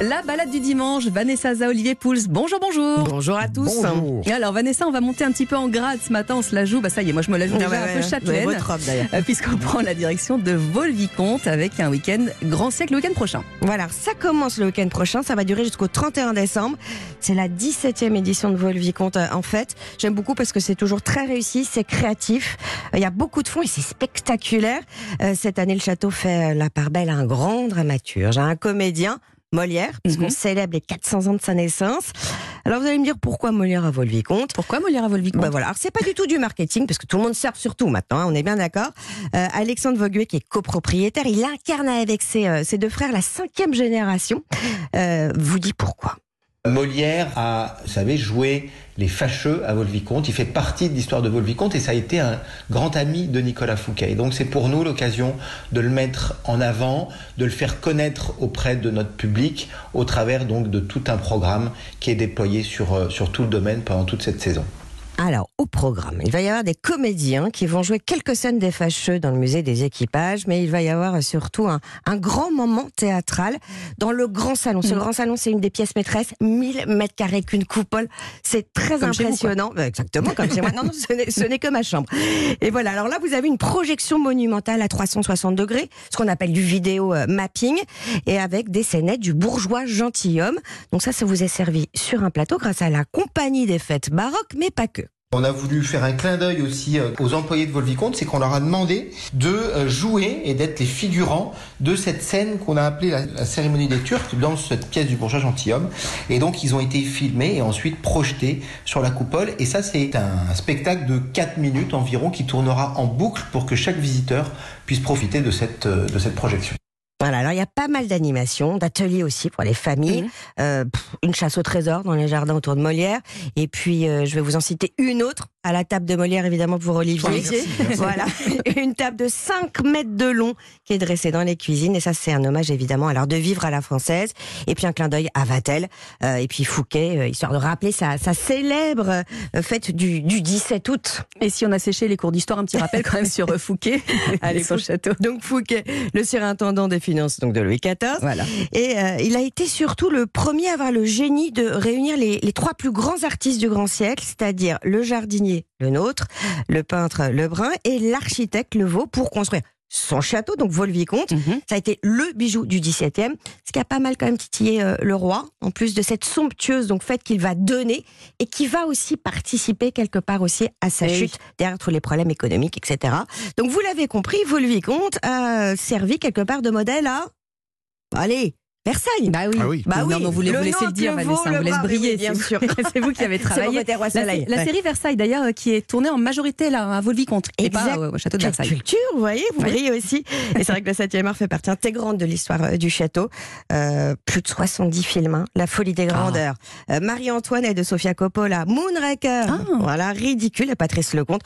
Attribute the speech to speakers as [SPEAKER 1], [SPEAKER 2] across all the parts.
[SPEAKER 1] La balade du dimanche, Vanessa Za, Olivier Pouls. Bonjour, bonjour.
[SPEAKER 2] Bonjour à tous.
[SPEAKER 3] Bonjour.
[SPEAKER 1] Et alors, Vanessa, on va monter un petit peu en grade ce matin. On se la joue. Bah, ça y est, moi, je me la joue
[SPEAKER 2] Ah
[SPEAKER 1] déjà
[SPEAKER 2] ouais,
[SPEAKER 1] un peu châtelaine.
[SPEAKER 2] Votre robe, d'ailleurs.
[SPEAKER 1] euh, Puisqu'on prend la direction de Vol-Vicomte avec un week-end grand siècle le week-end prochain.
[SPEAKER 2] Voilà, ça commence le week-end prochain, ça va durer jusqu'au 31 décembre. C'est la 17e édition de Vol Vicomte euh, en fait. J'aime beaucoup parce que c'est toujours très réussi, c'est créatif, il y a beaucoup de fonds et c'est spectaculaire. Euh, cette année, le château fait la part belle à un grand dramaturge, à un comédien. Molière, puisqu'on
[SPEAKER 1] Mhm.
[SPEAKER 2] célèbre les 400 ans de sa naissance. Alors vous allez me dire pourquoi Molière a Vol-Vicomte
[SPEAKER 1] Pourquoi Molière à Vol-Vicomte
[SPEAKER 2] Bah voilà, alors c'est pas du tout du marketing parce que tout le monde sert sur tout maintenant, hein, on est bien d'accord. Euh, Alexandre Voguet qui est copropriétaire, il incarne avec ses, euh, ses deux frères la cinquième génération. Euh, vous dit pourquoi?
[SPEAKER 4] Molière a, vous savez, joué les fâcheux à Volvicomte. Il fait partie de l'histoire de Volvicomte et ça a été un grand ami de Nicolas Fouquet. Et donc c'est pour nous l'occasion de le mettre en avant, de le faire connaître auprès de notre public au travers donc de tout un programme qui est déployé sur, euh, sur tout le domaine pendant toute cette saison.
[SPEAKER 2] Alors, au programme, il va y avoir des comédiens qui vont jouer quelques scènes des fâcheux dans le musée des équipages, mais il va y avoir surtout un, un grand moment théâtral dans le grand salon. Ce
[SPEAKER 1] Mhm.
[SPEAKER 2] grand salon, c'est une des pièces maîtresses, 1000 mètres carrés qu'une coupole. C'est très
[SPEAKER 1] Comme chez vous,
[SPEAKER 2] impressionnant. Exactement, comme chez moi. Non, non, ce n'est- ce n'est que ma chambre. Et voilà, alors là, vous avez une projection monumentale à 360 degrés, ce qu'on appelle du vidéo euh, mapping, et avec des scénettes du bourgeois gentilhomme. Donc ça, ça vous est servi sur un plateau grâce à la compagnie des fêtes baroques, mais pas que.
[SPEAKER 4] On a voulu faire un clin d'œil aussi euh, aux employés de Volvicomte, c'est qu'on leur a demandé de euh, jouer et d'être les figurants de cette scène qu'on a appelée la, cérémonie des Turcs dans cette pièce du bourgeois gentilhomme. Et donc ils ont été filmés et ensuite projetés sur la coupole. Et ça c'est un spectacle de 4 minutes environ qui tournera en boucle pour que chaque visiteur puisse profiter de cette, euh, de cette projection.
[SPEAKER 2] Voilà, alors il y a pas mal d'animations, d'ateliers aussi pour les familles,
[SPEAKER 1] Mhm.
[SPEAKER 2] euh, pff, une chasse au trésor dans les jardins autour de Molière, et puis euh, je vais vous en citer une autre à la table de Molière évidemment pour Olivier.
[SPEAKER 1] Olivier.
[SPEAKER 2] Voilà, une table de 5 mètres de long qui est dressée dans les cuisines, et ça c'est un hommage évidemment à l'art de vivre à la française, et puis un clin d'œil à Vatel, euh, et puis Fouquet, histoire de rappeler sa, sa célèbre fête du, du 17 août.
[SPEAKER 1] Et si on a séché les cours d'histoire, un petit rappel quand même sur Fouquet
[SPEAKER 2] Allez,
[SPEAKER 1] son château.
[SPEAKER 2] Donc Fouquet, le surintendant des finances donc de Louis XIV,
[SPEAKER 1] Voilà.
[SPEAKER 2] Et euh, il a été surtout le premier à avoir le génie de réunir les, les trois plus grands artistes du grand siècle, c'est-à-dire le jardinier, le nôtre, le peintre, le brun, et l'architecte, le veau, pour construire son château, donc Vaux-le-Vicomte.
[SPEAKER 1] Mhm.
[SPEAKER 2] Ça a été le bijou du XVIIe, ce qui a pas mal quand même titillé euh, le roi, en plus de cette somptueuse donc fête qu'il va donner et qui va aussi participer quelque part aussi à sa
[SPEAKER 1] oui.
[SPEAKER 2] chute derrière tous les problèmes économiques, etc. Donc vous l'avez compris, Vaux-le-Vicomte a servi quelque part de modèle à... Allez, Versailles
[SPEAKER 1] Bah oui.
[SPEAKER 3] Ah oui.
[SPEAKER 2] bah
[SPEAKER 1] Non,
[SPEAKER 2] oui,
[SPEAKER 1] mais vous, les- vous
[SPEAKER 2] le
[SPEAKER 1] laissez le dire,
[SPEAKER 2] le
[SPEAKER 1] Vanessa, on
[SPEAKER 2] le
[SPEAKER 1] vous laisse briller.
[SPEAKER 2] oui, bien sûr.
[SPEAKER 1] C'est vous qui avez travaillé. La,
[SPEAKER 2] soleil.
[SPEAKER 1] la
[SPEAKER 2] Ouais.
[SPEAKER 1] série Versailles, d'ailleurs, euh, qui est tournée en majorité là, à Vol-Vicomte, et pas
[SPEAKER 2] Exact.
[SPEAKER 1] euh, au château de Versailles.
[SPEAKER 2] culture, vous voyez, vous
[SPEAKER 1] Oui.
[SPEAKER 2] riez aussi. Et c'est vrai que le 7e art fait partie intégrante de l'histoire euh, du château. Euh, plus de 70 films, hein. La folie des grandeurs. Euh, Marie-Antoinette de Sofia Coppola, Moonraker,
[SPEAKER 1] Ah.
[SPEAKER 2] voilà, ridicule, et Patrice Lecomte.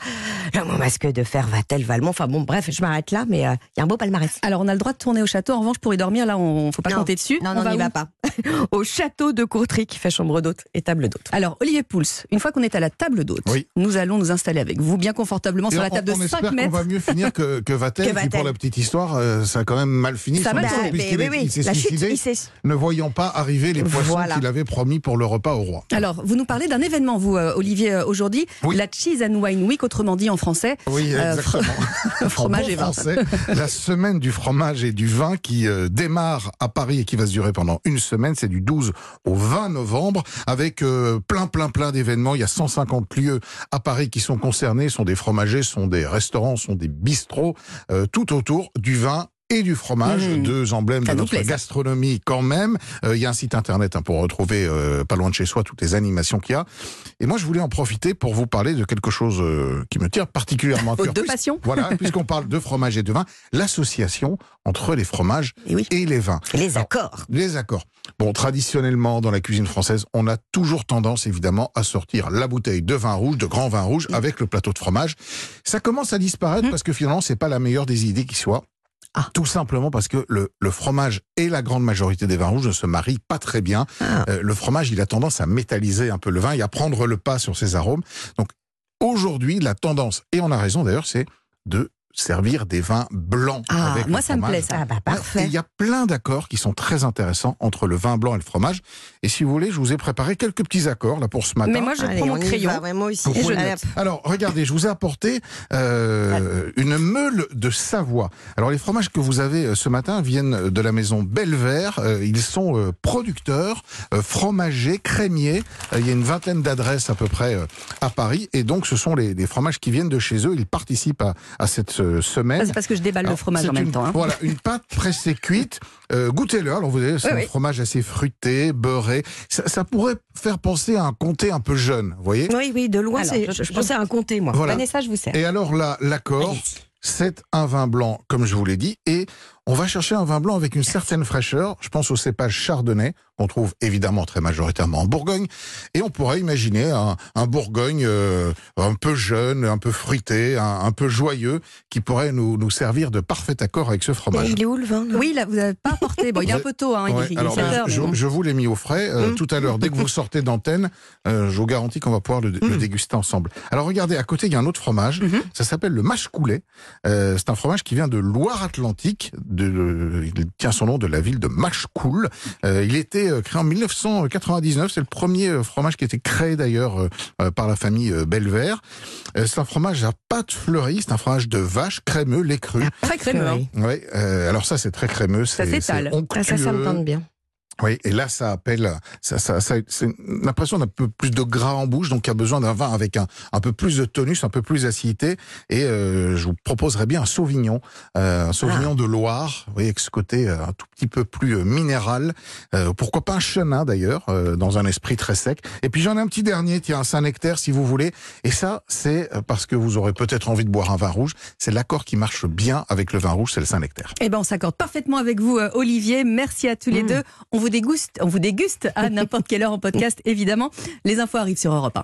[SPEAKER 2] Le mot masque de fer, va-t-elle, Valmont? Enfin bon, bref, je m'arrête là, mais euh, il y a un beau palmarès.
[SPEAKER 1] Alors, on a le droit de tourner au château. En revanche, pour y dormir, là, on faut pas
[SPEAKER 2] Non.
[SPEAKER 1] compter dessus.
[SPEAKER 2] Non,
[SPEAKER 1] on
[SPEAKER 2] non,
[SPEAKER 1] va
[SPEAKER 2] n'y va pas. Au château de Courtry qui fait chambre d'hôte et table d'hôte.
[SPEAKER 1] Alors, Olivier Pouls, une fois qu'on est à la table d'hôte,
[SPEAKER 3] Oui.
[SPEAKER 1] nous allons nous installer avec vous bien confortablement
[SPEAKER 3] Et
[SPEAKER 1] sur
[SPEAKER 3] on,
[SPEAKER 1] la table
[SPEAKER 3] on
[SPEAKER 1] de
[SPEAKER 3] espère
[SPEAKER 1] 5
[SPEAKER 3] qu'on
[SPEAKER 1] mètres.
[SPEAKER 3] va mieux finir que, que Vatel,
[SPEAKER 2] Que
[SPEAKER 3] qui
[SPEAKER 2] Vatel.
[SPEAKER 3] pour la petite histoire, euh, ça a quand même mal fini.
[SPEAKER 1] Ça
[SPEAKER 3] son
[SPEAKER 1] va
[SPEAKER 3] histoire, puisqu'il
[SPEAKER 2] mais
[SPEAKER 3] est-
[SPEAKER 2] oui,
[SPEAKER 3] s'est
[SPEAKER 2] la chute,
[SPEAKER 3] suicidé, ne voyant pas arriver les poissons
[SPEAKER 2] Voilà.
[SPEAKER 3] qu'il avait promis pour le repas au roi.
[SPEAKER 1] Alors, vous nous parlez d'un événement, vous, euh, Olivier, euh, aujourd'hui,
[SPEAKER 3] Oui.
[SPEAKER 1] la Cheese and Wine Week, autrement dit en français,
[SPEAKER 3] Oui,
[SPEAKER 1] Euh,
[SPEAKER 3] exactement.
[SPEAKER 1] fromage
[SPEAKER 3] en bon
[SPEAKER 1] et vin.
[SPEAKER 3] français, la semaine du fromage et du vin qui euh, démarre à Paris et qui va se durer pendant une semaine. C'est du 12 au 20 novembre avec euh, plein, plein, plein d'événements. Il y a 150 lieux à Paris qui sont concernés. Ce sont des fromagers, sont des restaurants, sont des bistrots, euh, tout autour du vin et du fromage,
[SPEAKER 1] Mmh.
[SPEAKER 3] deux emblèmes
[SPEAKER 1] Ça
[SPEAKER 3] de notre
[SPEAKER 1] plaît,
[SPEAKER 3] gastronomie quand même. Euh, Il y a un site internet hein, pour retrouver euh, pas loin de chez soi toutes les animations qu'il y a. Et moi, je voulais en profiter pour vous parler de quelque chose euh, qui me tient particulièrement à cœur.
[SPEAKER 1] deux passions.
[SPEAKER 3] voilà, puisqu'on parle de fromage et de vin, l'association entre les fromages
[SPEAKER 2] Et oui.
[SPEAKER 3] et les vins.
[SPEAKER 2] Les
[SPEAKER 3] Alors,
[SPEAKER 2] accords.
[SPEAKER 3] Les accords. Bon, traditionnellement, dans la cuisine française, on a toujours tendance, évidemment, à sortir la bouteille de vin rouge, de grand vin rouge, avec le plateau de fromage. Ça commence à disparaître
[SPEAKER 1] Mm.
[SPEAKER 3] parce que finalement, c'est pas la meilleure des idées qui soit.
[SPEAKER 1] Ah.
[SPEAKER 3] Tout simplement parce que le, le fromage et la grande majorité des vins rouges ne se marient pas très bien.
[SPEAKER 2] Ah.
[SPEAKER 3] Euh, le fromage, il a tendance à métalliser un peu le vin et à prendre le pas sur ses arômes. Donc aujourd'hui, la tendance, et on a raison d'ailleurs, c'est de servir des vins blancs
[SPEAKER 1] Ah,
[SPEAKER 3] avec
[SPEAKER 1] moi,
[SPEAKER 3] le
[SPEAKER 1] ça me plaît, ça.
[SPEAKER 2] Ah bah parfait.
[SPEAKER 3] Il y a plein d'accords qui sont très intéressants entre le vin blanc et le fromage. Et si vous voulez, je vous ai préparé quelques petits accords là pour ce matin.
[SPEAKER 1] Mais moi, je
[SPEAKER 2] Allez,
[SPEAKER 1] prends
[SPEAKER 2] on
[SPEAKER 1] mon crayon.
[SPEAKER 2] va, ouais, moi aussi.
[SPEAKER 3] Alors, regardez, je vous ai apporté euh, une meule de Savoie. Alors, les fromages que vous avez euh, ce matin viennent de la maison Belvert. Euh, ils sont euh, producteurs, euh, fromagers, crémiers. Euh, il y a une vingtaine d'adresses à peu près euh, à Paris. Et donc, ce sont les, les fromages qui viennent de chez eux. Ils participent à, à cette euh, semaine.
[SPEAKER 1] c'est parce que je déballe le
[SPEAKER 3] Alors,
[SPEAKER 1] fromage
[SPEAKER 3] c'est
[SPEAKER 1] en même
[SPEAKER 3] une-
[SPEAKER 1] temps. hein.
[SPEAKER 3] Voilà, une pâte pressée cuite. Euh, Goûtez-le. Alors vous voyez, c'est
[SPEAKER 1] Oui,
[SPEAKER 3] un
[SPEAKER 1] oui.
[SPEAKER 3] fromage assez fruité, beurré. Ça, ça pourrait faire penser à un comté un peu jeune, vous voyez?
[SPEAKER 2] Oui, oui, de loin,
[SPEAKER 1] Alors, je-
[SPEAKER 2] je, je
[SPEAKER 1] je-
[SPEAKER 2] pensais à un comté, moi.
[SPEAKER 3] Voilà.
[SPEAKER 1] Vanessa, je vous sers.
[SPEAKER 3] Et alors là, l'accord, c'est un vin blanc, comme je vous l'ai dit, et on va chercher un vin blanc avec une certaine fraîcheur. Je pense au cépage chardonnay, qu'on trouve évidemment très majoritairement en Bourgogne. Et on pourrait imaginer un, un Bourgogne euh, un peu jeune, un peu fruité, un, un peu joyeux, qui pourrait nous, nous servir de parfait accord avec ce
[SPEAKER 2] Et
[SPEAKER 3] fromage.
[SPEAKER 2] il est où le vin là?
[SPEAKER 1] Oui, là, vous n'avez pas apporté. Bon, il est un peu tôt, hein, il
[SPEAKER 3] Ouais,
[SPEAKER 1] est- il est
[SPEAKER 3] alors,
[SPEAKER 1] 7 heures,
[SPEAKER 3] je,
[SPEAKER 1] mais bon.
[SPEAKER 3] je vous l'ai mis au frais euh,
[SPEAKER 2] Mm.
[SPEAKER 3] tout à l'heure. Dès que vous sortez d'antenne, euh, je vous garantis qu'on va pouvoir le, le déguster ensemble. Alors regardez, à côté, il y a un autre fromage. Ça s'appelle le mâche coulet. Euh, c'est un fromage qui vient de Loire-Atlantique. De, il tient son nom de la ville de Machecoul. Euh, il était euh, créé en 1999. C'est le premier euh, fromage qui a été créé d'ailleurs euh, euh, par la famille Belvert. Euh, c'est un fromage à pâte fleurie. C'est un fromage de vache crémeux, lait cru.
[SPEAKER 1] Très crémeux. hein.
[SPEAKER 2] Oui.
[SPEAKER 3] Ouais, euh, alors ça c'est très crémeux.
[SPEAKER 1] Ça
[SPEAKER 3] c'est-
[SPEAKER 1] s'étale.
[SPEAKER 2] Ah, ça, ça me tente bien.
[SPEAKER 3] Oui, et là, ça appelle, ça, ça, ça- c'est l'impression d'un peu plus de gras en bouche, donc il y a besoin d'un vin avec un, un peu plus de tonus, un peu plus d'acidité. Et euh, je vous proposerais bien un Sauvignon, euh, un Sauvignon de Loire, vous voyez, avec ce côté euh, un tout petit peu plus euh, minéral. Euh, pourquoi pas un Chenin d'ailleurs, euh, dans un esprit très sec. Et puis j'en ai un petit dernier, tiens, un Saint-Nectaire si vous voulez. Et ça, c'est parce que vous aurez peut-être envie de boire un vin rouge. C'est l'accord qui marche bien avec le vin rouge, c'est le Saint-Nectaire.
[SPEAKER 1] Eh ben, on s'accorde parfaitement avec vous, euh, Olivier. Merci à tous les
[SPEAKER 2] Mm.
[SPEAKER 1] deux. On vous déguste, on vous déguste à n'importe quelle heure en podcast, évidemment. Les infos arrivent sur Europe 1.